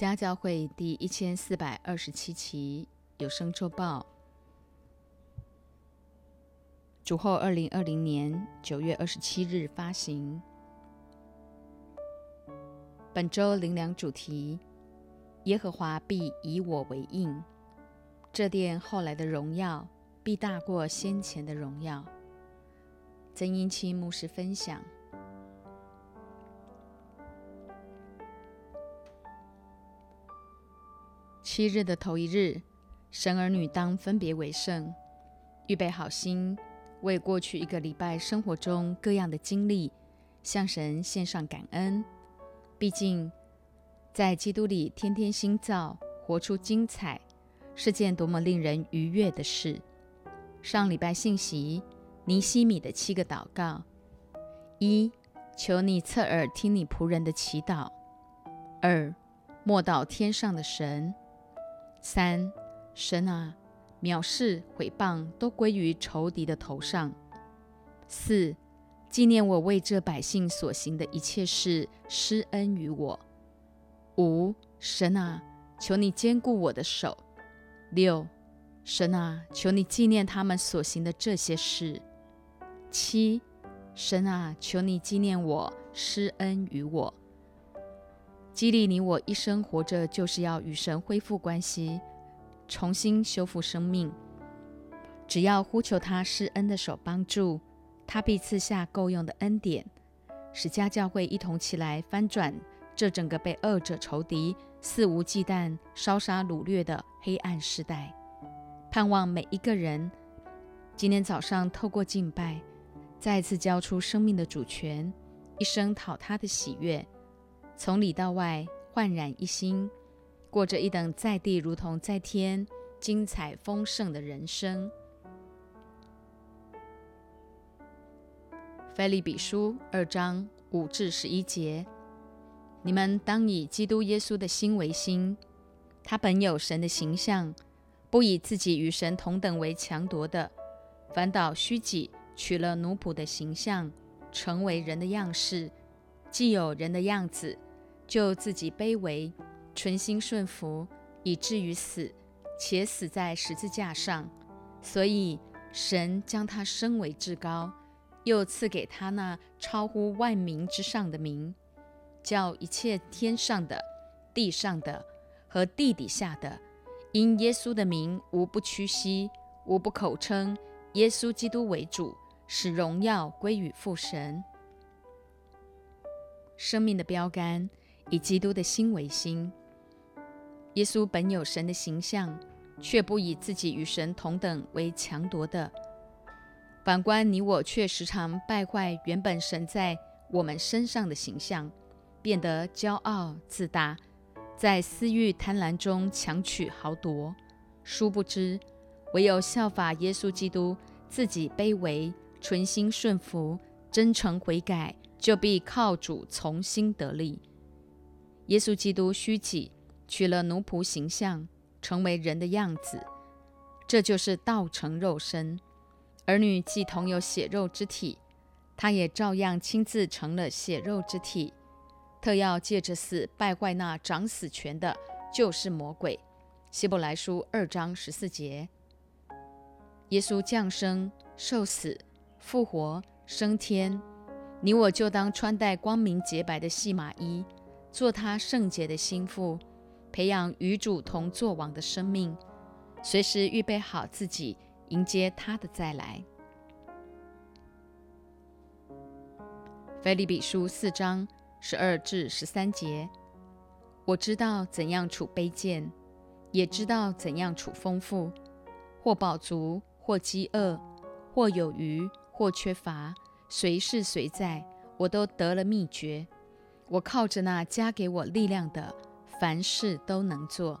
家教会第一千四百二十七期有声周报，主后二零二零年九月二十七日发行。本周灵粮主题：耶和华必以我为印，这殿后来的荣耀必大过先前的荣耀。曾英清牧师分享。七日的头一日，神儿女当分别为圣，预备好心，为过去一个礼拜生活中各样的经历，向神献上感恩。毕竟，在基督里天天新造，活出精彩，是件多么令人愉悦的事。上礼拜信息，尼西米的七个祷告：一、求你侧耳听你仆人的祈祷；二、默祷天上的神。三神啊，藐视毁谤都归于仇敌的头上。四纪念我为这百姓所行的一切事，施恩于我。五神啊，求你坚固我的手。六神啊，求你纪念他们所行的这些事。七神啊，求你纪念我，施恩于我。激励你我一生活着，就是要与神恢复关系，重新修复生命。只要呼求他施恩的手帮助，他必赐下够用的恩典，使家教会一同起来翻转这整个被恶者仇敌肆无忌惮烧杀掳掠的黑暗时代。盼望每一个人今天早上透过敬拜，再次交出生命的主权，一生讨他的喜悦。从里到外焕然一新，过着一等在地如同在天、精彩丰盛的人生。菲利比书二章五至十一节：你们当以基督耶稣的心为心，他本有神的形象，不以自己与神同等为强夺的，反倒虚己，取了奴仆的形象，成为人的样式，既有人的样子。就自己卑微，存心顺服，以至于死，且死在十字架上。所以神将他升为至高，又赐给他那超乎万民之上的名，叫一切天上的、地上的和地底下的，因耶稣的名，无不屈膝，无不口称耶稣基督为主，使荣耀归于父神。生命的标杆。以基督的心为心。耶稣本有神的形象，却不以自己与神同等为强夺的。反观你我，却时常败坏原本神在我们身上的形象，变得骄傲自大，在私欲贪婪中强取豪夺。殊不知，唯有效法耶稣基督，自己卑微，存心顺服，真诚悔改，就必靠主重新得力。耶稣基督虚己，取了奴仆形象，成为人的样子，这就是道成肉身。儿女既同有血肉之体，他也照样亲自成了血肉之体，特要借着死败坏那掌死权的，就是魔鬼。希伯来书二章十四节。耶稣降生、受死、复活、升天，你我就当穿戴光明洁白的细麻衣。做他圣洁的心腹，培养与主同作王的生命，随时预备好自己迎接他的再来。菲利比书四章十二至十三节，我知道怎样处卑贱，也知道怎样处丰富，或饱足，或饥饿，或有余，或缺乏，随是随在，我都得了秘诀。我靠着那加给我力量的，凡事都能做。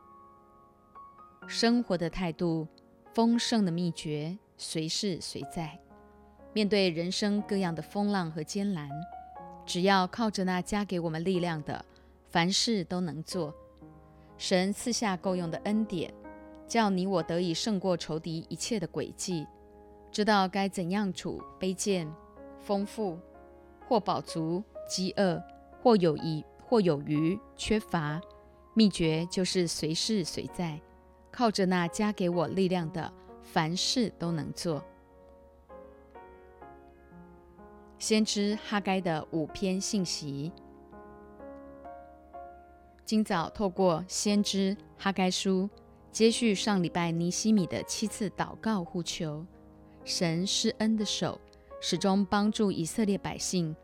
生活的态度，丰盛的秘诀，随时随在。面对人生各样的风浪和艰难，只要靠着那加给我们力量的，凡事都能做。神赐下够用的恩典，叫你我得以胜过仇敌一切的诡计，知道该怎样处卑贱、丰富或饱足、饥饿。或有余，或有余，缺乏，秘诀就是随事随在，靠着那加给我力量的，凡事都能做。先知哈该的五篇信息。今早透过先知哈该书，接续上礼拜尼西米的七次祷告呼求，神施恩的手始终帮助以色列百姓，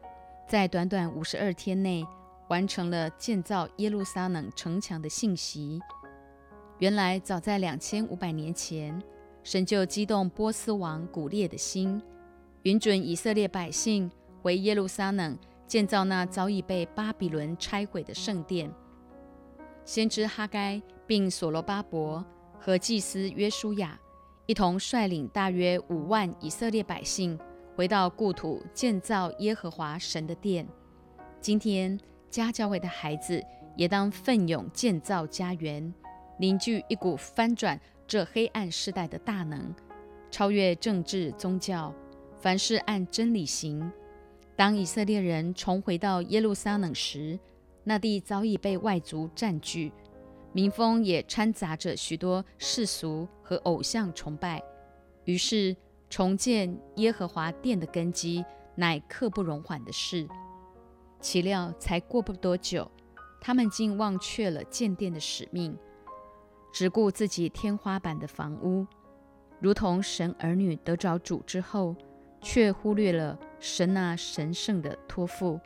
在短短五十二天内完成了建造耶路撒冷城墙的信息。原来早在两千五百年前，神就激动波斯王古列的心。允准以色列百姓回耶路撒冷建造那早已被巴比伦拆毁的圣殿。先知哈该并所罗巴伯和祭司约书亚一同率领大约五万以色列百姓回到故土建造耶和华神的殿。今天家教会的孩子也当奋勇建造家园，凝聚一股翻转这黑暗时代的大能，超越政治宗教。凡事按真理行。当以色列人重回到耶路撒冷时，那地早已被外族占据，民风也掺杂着许多世俗和偶像崇拜。于是，重建耶和华殿的根基乃刻不容缓的事。岂料，才过不多久，他们竟忘却了建殿的使命，只顾自己天花板的房屋，如同神儿女得着主之后。却忽略了神那神圣的托付，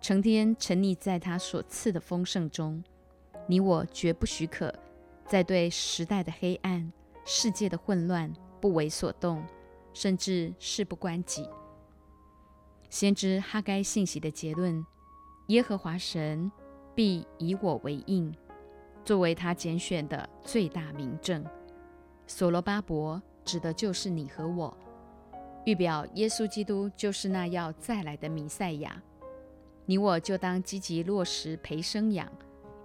成天沉溺在他所赐的丰盛中。你我绝不许可再对时代的黑暗、世界的混乱不为所动，甚至事不关己。先知哈该信息的结论：耶和华神必以我为印，作为他拣选的最大明证。所罗巴伯指的就是你和我。预表耶稣基督就是那要再来的弥赛亚，你我就当积极落实培生养，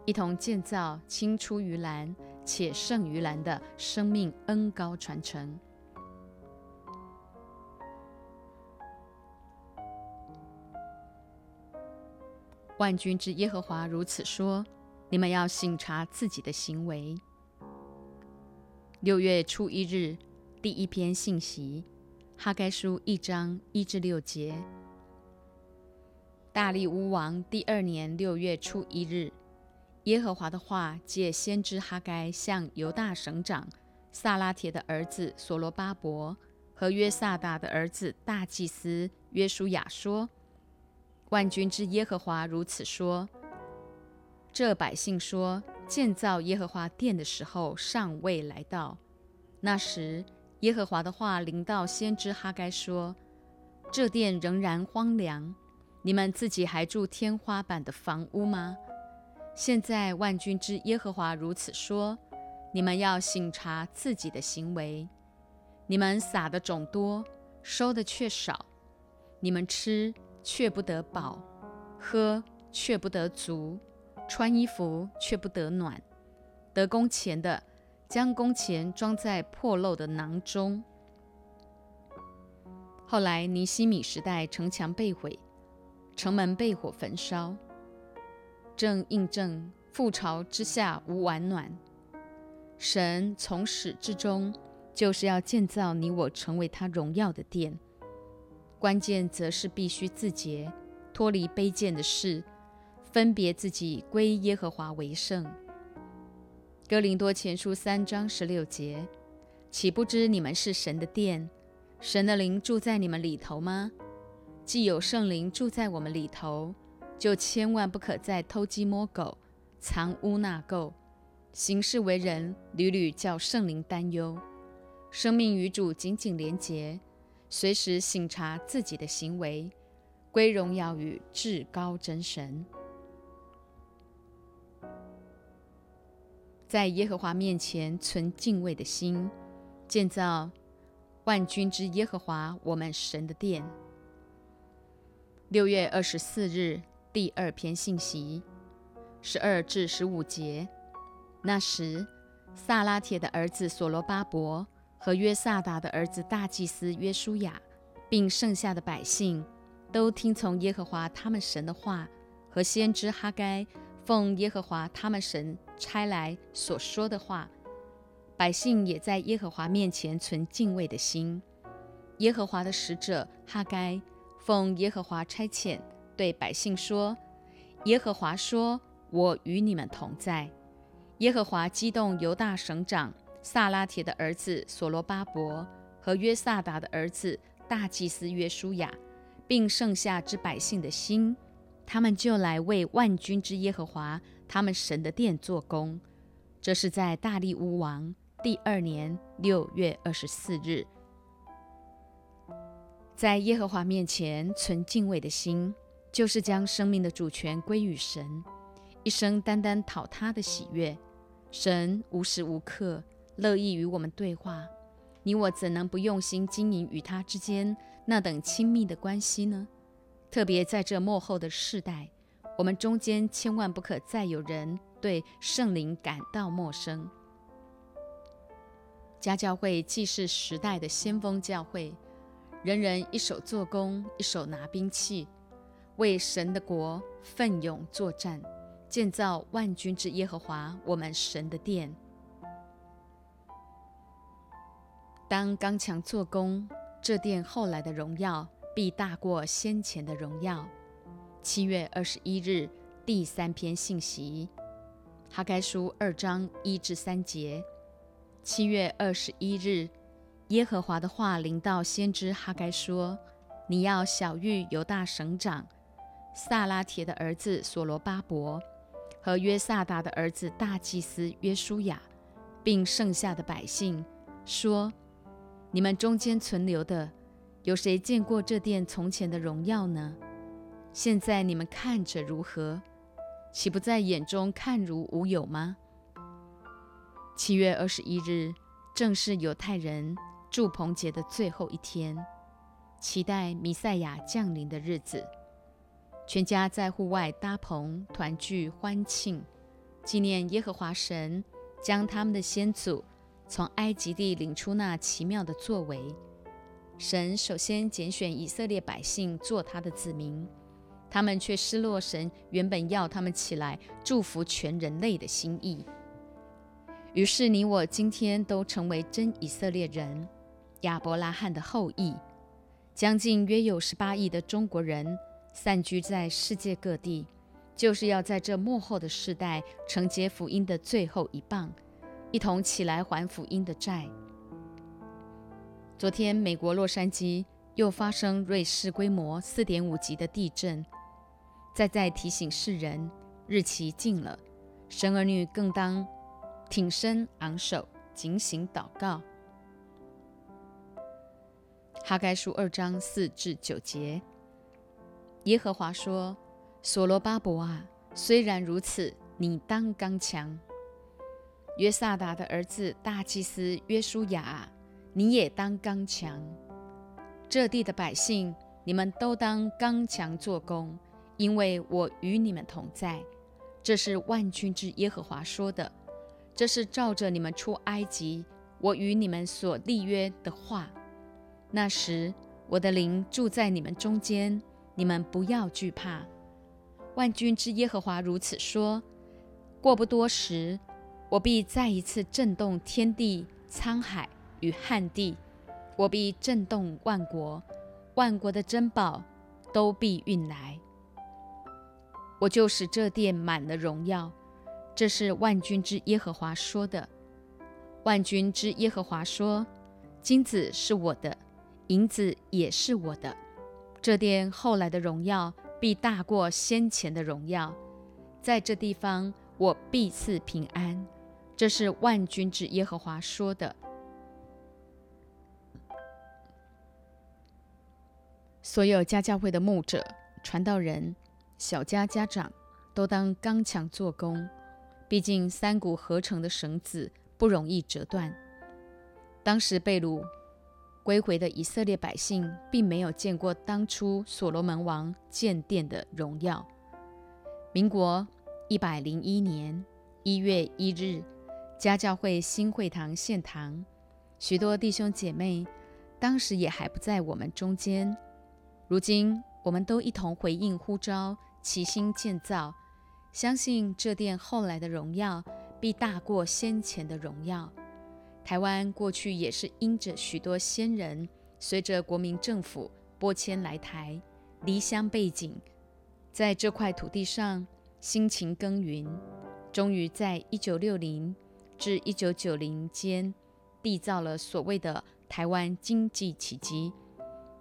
一同建造青出于蓝且胜于蓝的生命恩高传承。万军之耶和华如此说：你们要省察自己的行为。六月初一日，第一篇信息。哈该书一章一至六节。大利乌王第二年六月初一日，耶和华的话借先知哈该向犹大省长萨拉铁的儿子所罗巴伯和约萨达的儿子大祭司约书亚说：“万军之耶和华如此说：这百姓说，建造耶和华殿的时候尚未来到，那时。”耶和华的话临到先知哈该说：“这殿仍然荒凉，你们自己还住天花板的房屋吗？现在万军之耶和华如此说：你们要省察自己的行为。你们撒的种多，收的却少；你们吃却不得饱，喝却不得足，穿衣服却不得暖，得工钱的。”将工钱装在破漏的囊中。后来尼西米时代，城墙被毁，城门被火焚烧，正印证覆巢之下无完卵。神从始至终就是要建造你我成为他荣耀的殿，关键则是必须自洁，脱离卑贱的事，分别自己归耶和华为圣。哥林多前书三章十六节，岂不知你们是神的殿，神的灵住在你们里头吗？既有圣灵住在我们里头，就千万不可再偷鸡摸狗、藏污纳垢，行事为人屡屡叫圣灵担忧。生命与主紧紧连结，随时省察自己的行为，归荣耀与至高真神。在耶和华面前存敬畏的心，建造万军之耶和华我们神的殿。六月二十四日，第二篇信息，十二至十五节。那时，萨拉铁的儿子所罗巴伯和约萨达的儿子大祭司约书亚，并剩下的百姓，都听从耶和华他们神的话和先知哈该奉耶和华他们神差来所说的话，百姓也在耶和华面前存敬畏的心。耶和华的使者哈该奉耶和华差遣，对百姓说：“耶和华说，我与你们同在。耶和华激动犹大省长萨拉铁的儿子所罗巴伯和约萨达的儿子大祭司约书亚，并剩下之百姓的心。”他们就来为万军之耶和华他们神的殿做工。这是在大利乌王第二年六月二十四日，在耶和华面前存敬畏的心，就是将生命的主权归于神，一生单单讨他的喜悦。神无时无刻乐意与我们对话，你我怎能不用心经营与他之间那等亲密的关系呢？特别在这幕后的世代，我们中间千万不可再有人对圣灵感到陌生。家教会既是时代的先锋教会，人人一手做工，一手拿兵器，为神的国奋勇作战，建造万军之耶和华我们神的殿。当刚强做工，这殿后来的荣耀。必大过先前的荣耀。七月二十一日，第三篇信息，哈该书二章一至三节。七月二十一日，耶和华的话临到先知哈该说：“你要小谕犹大省长萨拉铁的儿子所罗巴伯和约萨达的儿子大祭司约书亚，并剩下的百姓，说：你们中间存留的。”有谁见过这殿从前的荣耀呢？现在你们看着如何？岂不在眼中看如无有吗？七月二十一日，正是犹太人祝棚节的最后一天，期待弥赛亚降临的日子。全家在户外搭棚团聚欢庆，纪念耶和华神将他们的先祖从埃及地领出那奇妙的作为。神首先拣选以色列百姓做他的子民，他们却失落神原本要他们起来祝福全人类的心意。于是你我今天都成为真以色列人，亚伯拉罕的后裔。将近约有十八亿的中国人散居在世界各地，就是要在这幕后的世代承接福音的最后一棒，一同起来还福音的债。昨天，美国洛杉矶又发生瑞士规模四点五级的地震，再再提醒世人，日期近了，神儿女更当挺身昂首，警醒祷告。哈该书二章四至九节，耶和华说：“所罗巴伯啊，虽然如此，你当刚强。约萨达的儿子大祭司约书亚。”你也当刚强，这地的百姓，你们都当刚强做工，因为我与你们同在。这是万军之耶和华说的，这是照着你们出埃及，我与你们所立约的话。那时，我的灵住在你们中间，你们不要惧怕。万军之耶和华如此说：过不多时，我必再一次震动天地沧海。与旱地，我必震动万国，万国的珍宝都必运来。我就使这殿满了荣耀。这是万军之耶和华说的。万军之耶和华说：金子是我的，银子也是我的。这殿后来的荣耀必大过先前的荣耀。在这地方，我必赐平安。这是万军之耶和华说的。所有家教会的牧者、传道人、小家家长，都当刚强做工。毕竟三股合成的绳子不容易折断。当时被掳归回的以色列百姓，并没有见过当初所罗门王建殿的荣耀。民国一百零一年一月一日，家教会新会堂献堂，许多弟兄姐妹当时也还不在我们中间。如今，我们都一同回应呼召，齐心建造，相信这殿后来的荣耀必大过先前的荣耀。台湾过去也是因着许多先人随着国民政府拨迁来台，离乡背井，在这块土地上辛勤耕耘，终于在一九六零至一九九零间缔造了所谓的台湾经济奇迹。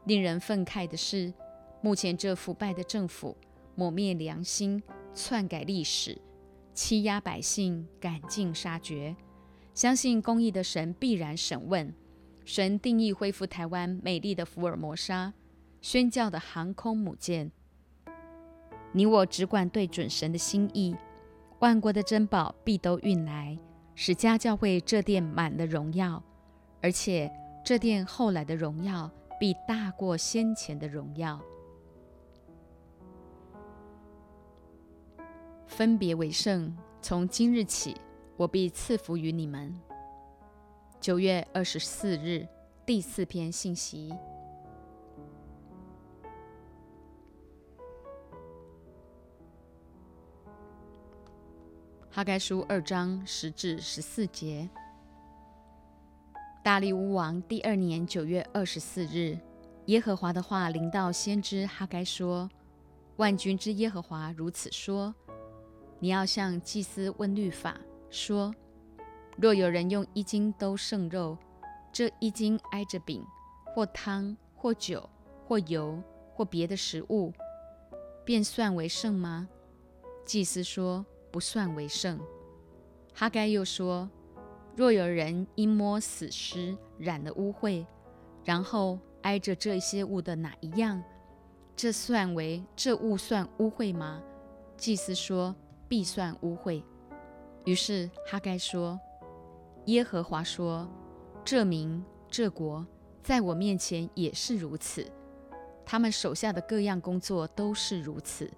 令人愤慨的是，目前这腐败的政府抹灭良心、篡改历史、欺压百姓、赶尽杀绝。相信公义的神必然审问，神定义恢复台湾美丽的福尔摩沙，宣教的航空母舰。你我只管对准神的心意，万国的珍宝必都运来，使家教会这殿满了荣耀，而且这殿后来的荣耀必大过先前的荣耀。分别为圣，从今日起。我必赐福于你们。九月二十四日，第四篇信息。哈该书二章十至十四节。大利乌王第二年九月二十四日，耶和华的话临到先知哈该说：“万军之耶和华如此说：你要向祭司问律法。”说：若有人用一斤兜剩肉，这一斤挨着饼，或汤，或酒，或油，或别的食物，便算为剩吗？祭司说：不算为圣。哈该又说：若有人因摸死尸染了污秽，然后挨着这些物的哪一样，这算为这物算污秽吗？祭司说：必算污秽。于是哈该说：“耶和华说，这民这国在我面前也是如此，他们手下的各样工作都是如此，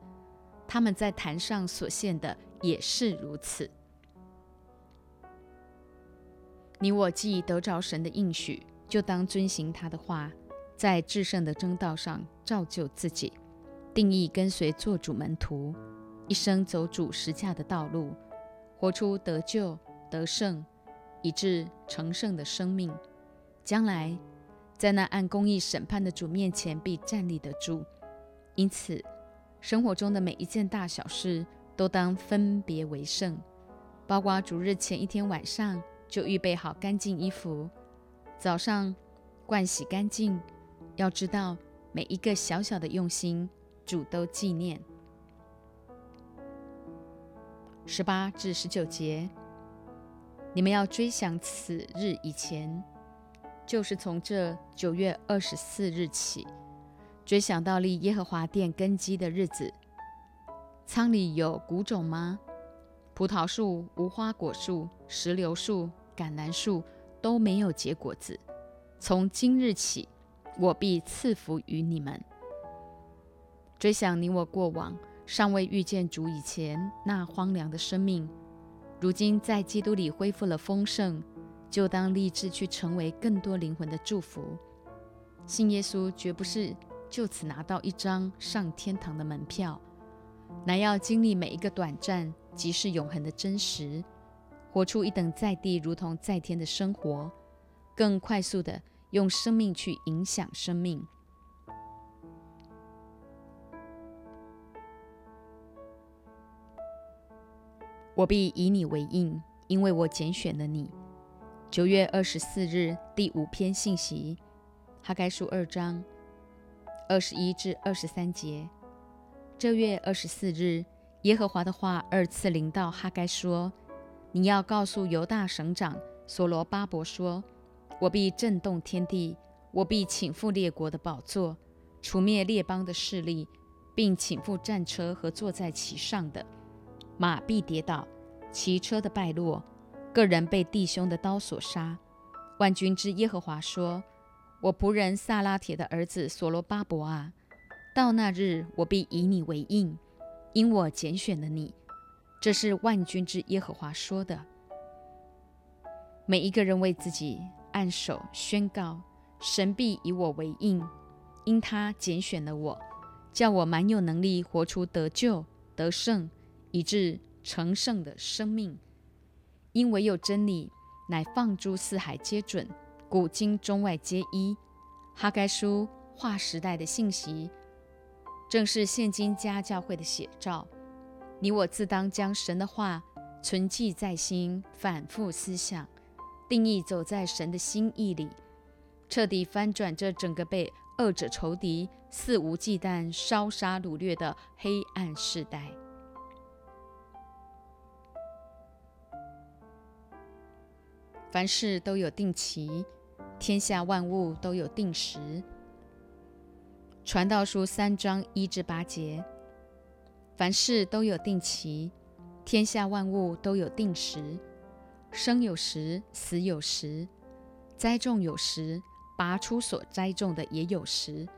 他们在坛上所献的也是如此。你我既得着神的应许，就当遵行他的话，在至圣的正道上造就自己，定义跟随做主门徒，一生走主实价的道路。”活出得救、得胜，以致成圣的生命，将来在那按公义审判的主面前必站立得住。因此，生活中的每一件大小事都当分别为圣，包括主日前一天晚上就预备好干净衣服，早上盥洗干净。要知道，每一个小小的用心，主都纪念。十八至十九节，你们要追想此日以前，就是从这九月二十四日起，追想到立耶和华殿根基的日子。仓里有谷种吗？葡萄树、无花果树、石榴树、橄榄树都没有结果子。从今日起，我必赐福于你们。追想你我过往。尚未遇见主以前那荒凉的生命，如今在基督里恢复了丰盛，就当立志去成为更多灵魂的祝福。信耶稣绝不是就此拿到一张上天堂的门票，乃要经历每一个短暂即是永恒的真实，活出一等在地如同在天的生活，更快速的用生命去影响生命。我必以你为印，因为我拣选了你。九月二十四日第五篇信息，哈该书二章二十一至二十三节。这月二十四日，耶和华的话二次临到哈该说：“你要告诉犹大省长所罗巴伯说：我必震动天地，我必倾覆列国的宝座，除灭列邦的势力，并倾覆战车和坐在其上的。”马必跌倒，骑车的败落，个人被弟兄的刀所杀。万军之耶和华说：“我仆人萨拉铁的儿子所罗巴伯啊，到那日我必以你为印，因我拣选了你。”这是万军之耶和华说的。每一个人为自己按手宣告：神必以我为印，因他拣选了我，叫我蛮有能力活出得救得胜。以致成圣的生命。因唯有真理，乃放诸四海皆准，古今中外皆一。哈该书划时代的信息，正是现今家教会的写照。你我自当将神的话存记在心，反复思想，定义走在神的心意里，彻底翻转这整个被恶者仇敌肆无忌惮烧杀掳掠的黑暗时代。凡事都有定期。天下万物都有定时。传道书三章一至八节，凡事都有定期，天下万物都有定时。生有时，死有时；栽种有时，拔出所栽种的也有时；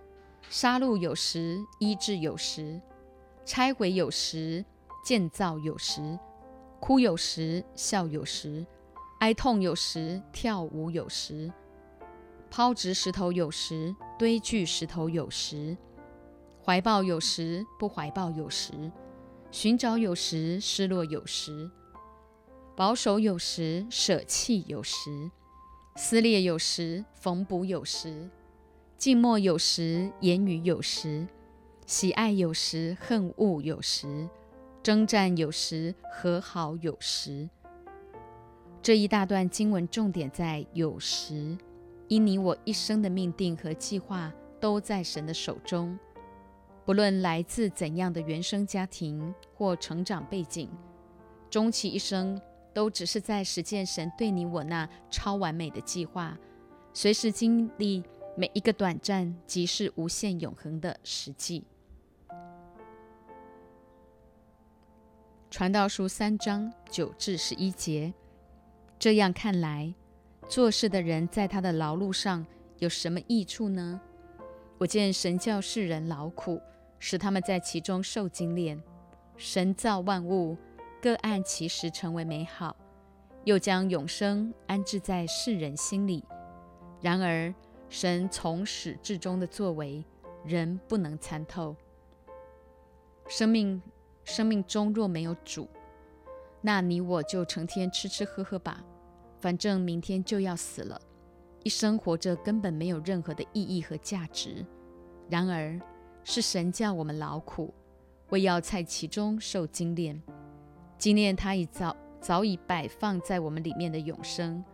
杀戮有时，医治有时；拆毁有时，建造有时；哭有时，笑有时；哀痛有时，跳舞有时。抛掷石头有时，堆聚石头有时；怀抱有时，不怀抱有时；寻找有时，失落有时；保守有时，舍弃有时；撕裂有时，缝补有时；静默有时，言语有时；喜爱有时，恨恶有时；征战有时，和好有时。这一大段经文重点在有时。因你我一生的命定和计划都在神的手中，不论来自怎样的原生家庭或成长背景，终其一生都只是在实践神对你我那超完美的计划，随时经历每一个短暂即是无限永恒的实际。传道书三章九至十一节，这样看来。做事的人在他的劳碌上有什么益处呢？我见神教世人劳苦，使他们在其中受精炼。神造万物，各按其时成为美好，又将永生安置在世人心里。然而，神从始至终的作为，人不能参透。生命生命中若没有主，那你我就成天吃吃喝喝吧。反正明天就要死了，一生活着根本没有任何的意义和价值。然而，是神叫我们劳苦，为要在其中受精炼，精炼他已早早已摆放在我们里面的永生，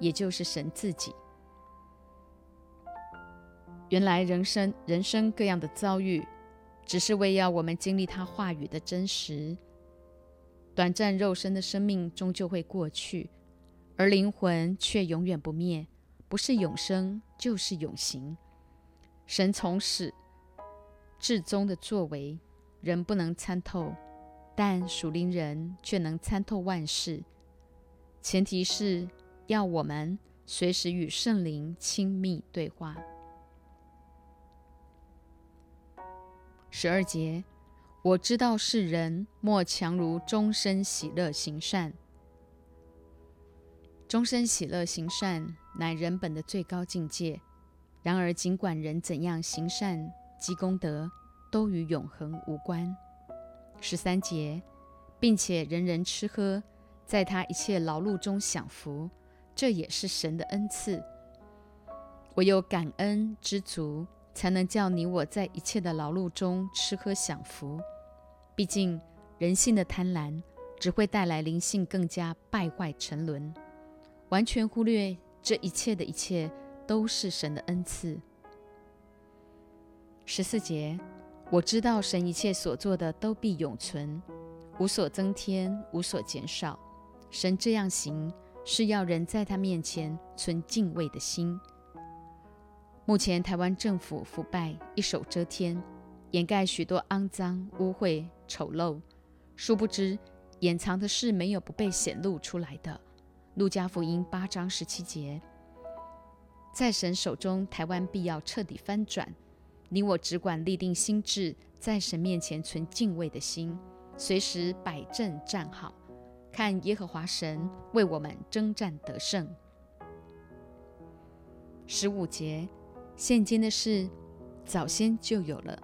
也就是神自己。原来人生人生各样的遭遇，只是为要我们经历他话语的真实。短暂肉身的生命终究会过去。而灵魂却永远不灭，不是永生就是永行。神从始至终的作为，人不能参透，但属灵人却能参透万事。前提是要我们随时与圣灵亲密对话。十二节，我知道世人莫强如终身喜乐行善。终身喜乐行善，乃人本的最高境界。然而，尽管人怎样行善积功德，都与永恒无关。十三节，并且人人吃喝，在他一切劳碌中享福，这也是神的恩赐。唯有感恩知足，才能叫你我在一切的劳碌中吃喝享福。毕竟，人性的贪婪只会带来灵性更加败坏沉沦。完全忽略这一切的一切都是神的恩赐。十四节，我知道神一切所做的都必永存，无所增添，无所减少。神这样行，是要人在他面前存敬畏的心。目前台湾政府腐败，一手遮天，掩盖许多肮脏、污秽、丑陋，殊不知掩藏的事没有不被显露出来的。路加福音八章十七节，在神手中，台湾必要彻底翻转。你我只管立定心志，在神面前存敬畏的心，随时摆正站好，看耶和华神为我们征战得胜。十五节，现今的事早先就有了，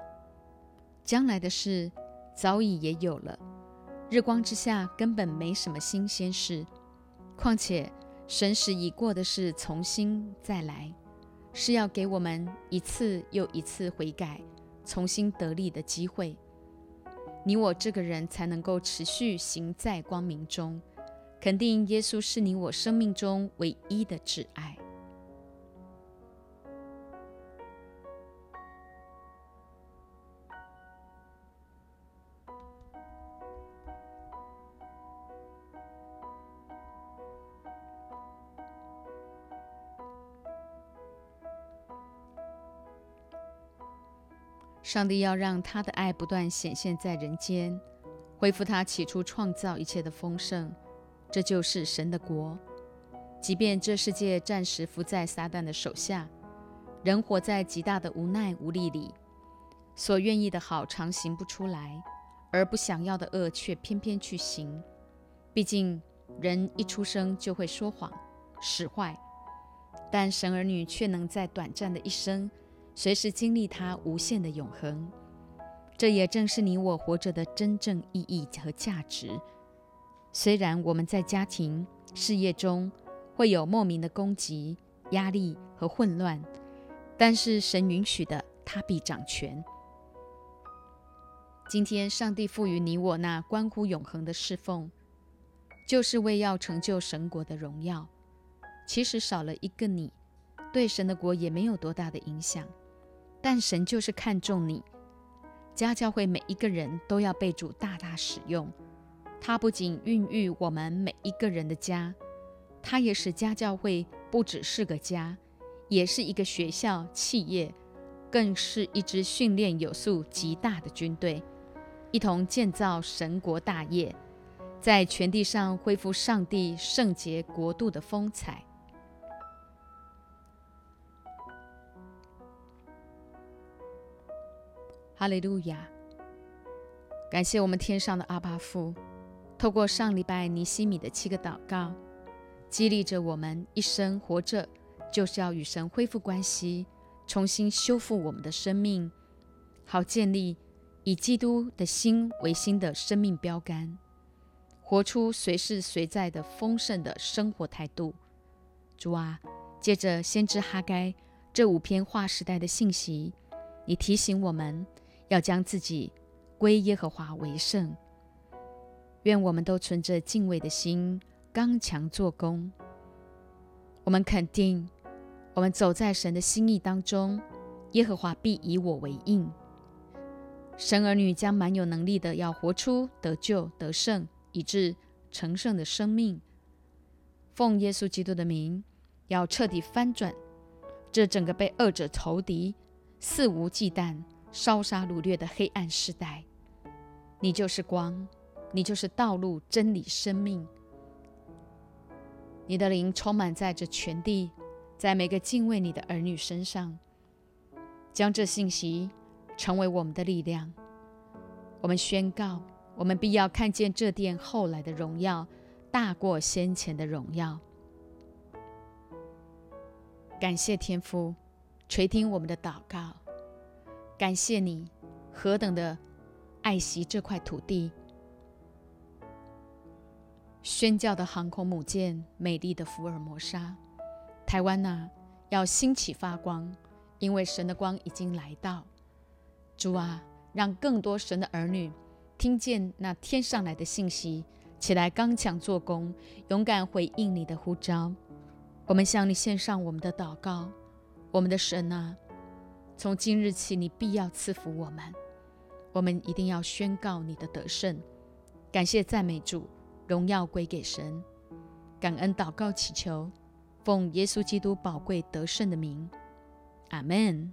将来的事早已也有了。日光之下根本没什么新鲜事。况且神时已过的事，重新再来，是要给我们一次又一次悔改、重新得力的机会。你我这个人才能够持续行在光明中，肯定耶稣是你我生命中唯一的挚爱。上帝要让他的爱不断显现在人间，恢复他起初创造一切的丰盛，这就是神的国。即便这世界暂时伏在撒旦的手下，人活在极大的无奈无力里，所愿意的好常行不出来，而不想要的恶却偏偏去行。毕竟人一出生就会说谎、使坏，但神儿女却能在短暂的一生。随时经历它无限的永恒，这也正是你我活着的真正意义和价值。虽然我们在家庭、事业中会有莫名的攻击、压力和混乱，但是神允许的，他必掌权。今天，上帝赋予你我那关乎永恒的侍奉，就是为要成就神国的荣耀。其实少了一个你，对神的国也没有多大的影响。但神就是看重你，家教会每一个人都要被主大大使用。他不仅孕育我们每一个人的家，他也使家教会不只是个家，也是一个学校、企业，更是一支训练有素极大的军队，一同建造神国大业，在全地上恢复上帝圣洁国度的风采。哈利路亚！感谢我们天上的阿巴父，透过上礼拜尼西米的七个祷告，激励着我们一生活着就是要与神恢复关系，重新修复我们的生命，好建立以基督的心为心的生命标杆，活出随时随在的丰盛的生活态度。主啊，借着先知哈该这五篇划时代的信息，你提醒我们。要将自己归耶和华为圣。愿我们都存着敬畏的心，刚强做工。我们肯定，我们走在神的心意当中，耶和华必以我为应。神儿女将蛮有能力的，要活出得救得胜，以致成圣的生命。奉耶稣基督的名，要彻底翻转这整个被恶者仇敌肆无忌惮。烧杀掳掠的黑暗时代，你就是光，你就是道路、真理、生命。你的灵充满在这全地，在每个敬畏你的儿女身上，将这信息成为我们的力量。我们宣告，我们必要看见这殿后来的荣耀，大过先前的荣耀。感谢天父垂听我们的祷告。感谢你何等的爱惜这块土地，宣教的航空母舰，美丽的福尔摩沙，台湾呐，要兴起发光，因为神的光已经来到。主啊，让更多神的儿女听见那天上来的信息，起来刚强做工，勇敢回应你的呼召。我们向你献上我们的祷告，我们的神啊。从今日起，你必要赐福我们，我们一定要宣告你的得胜。感谢赞美主，荣耀归给神，感恩祷告祈求，奉耶稣基督宝贵得胜的名，阿门。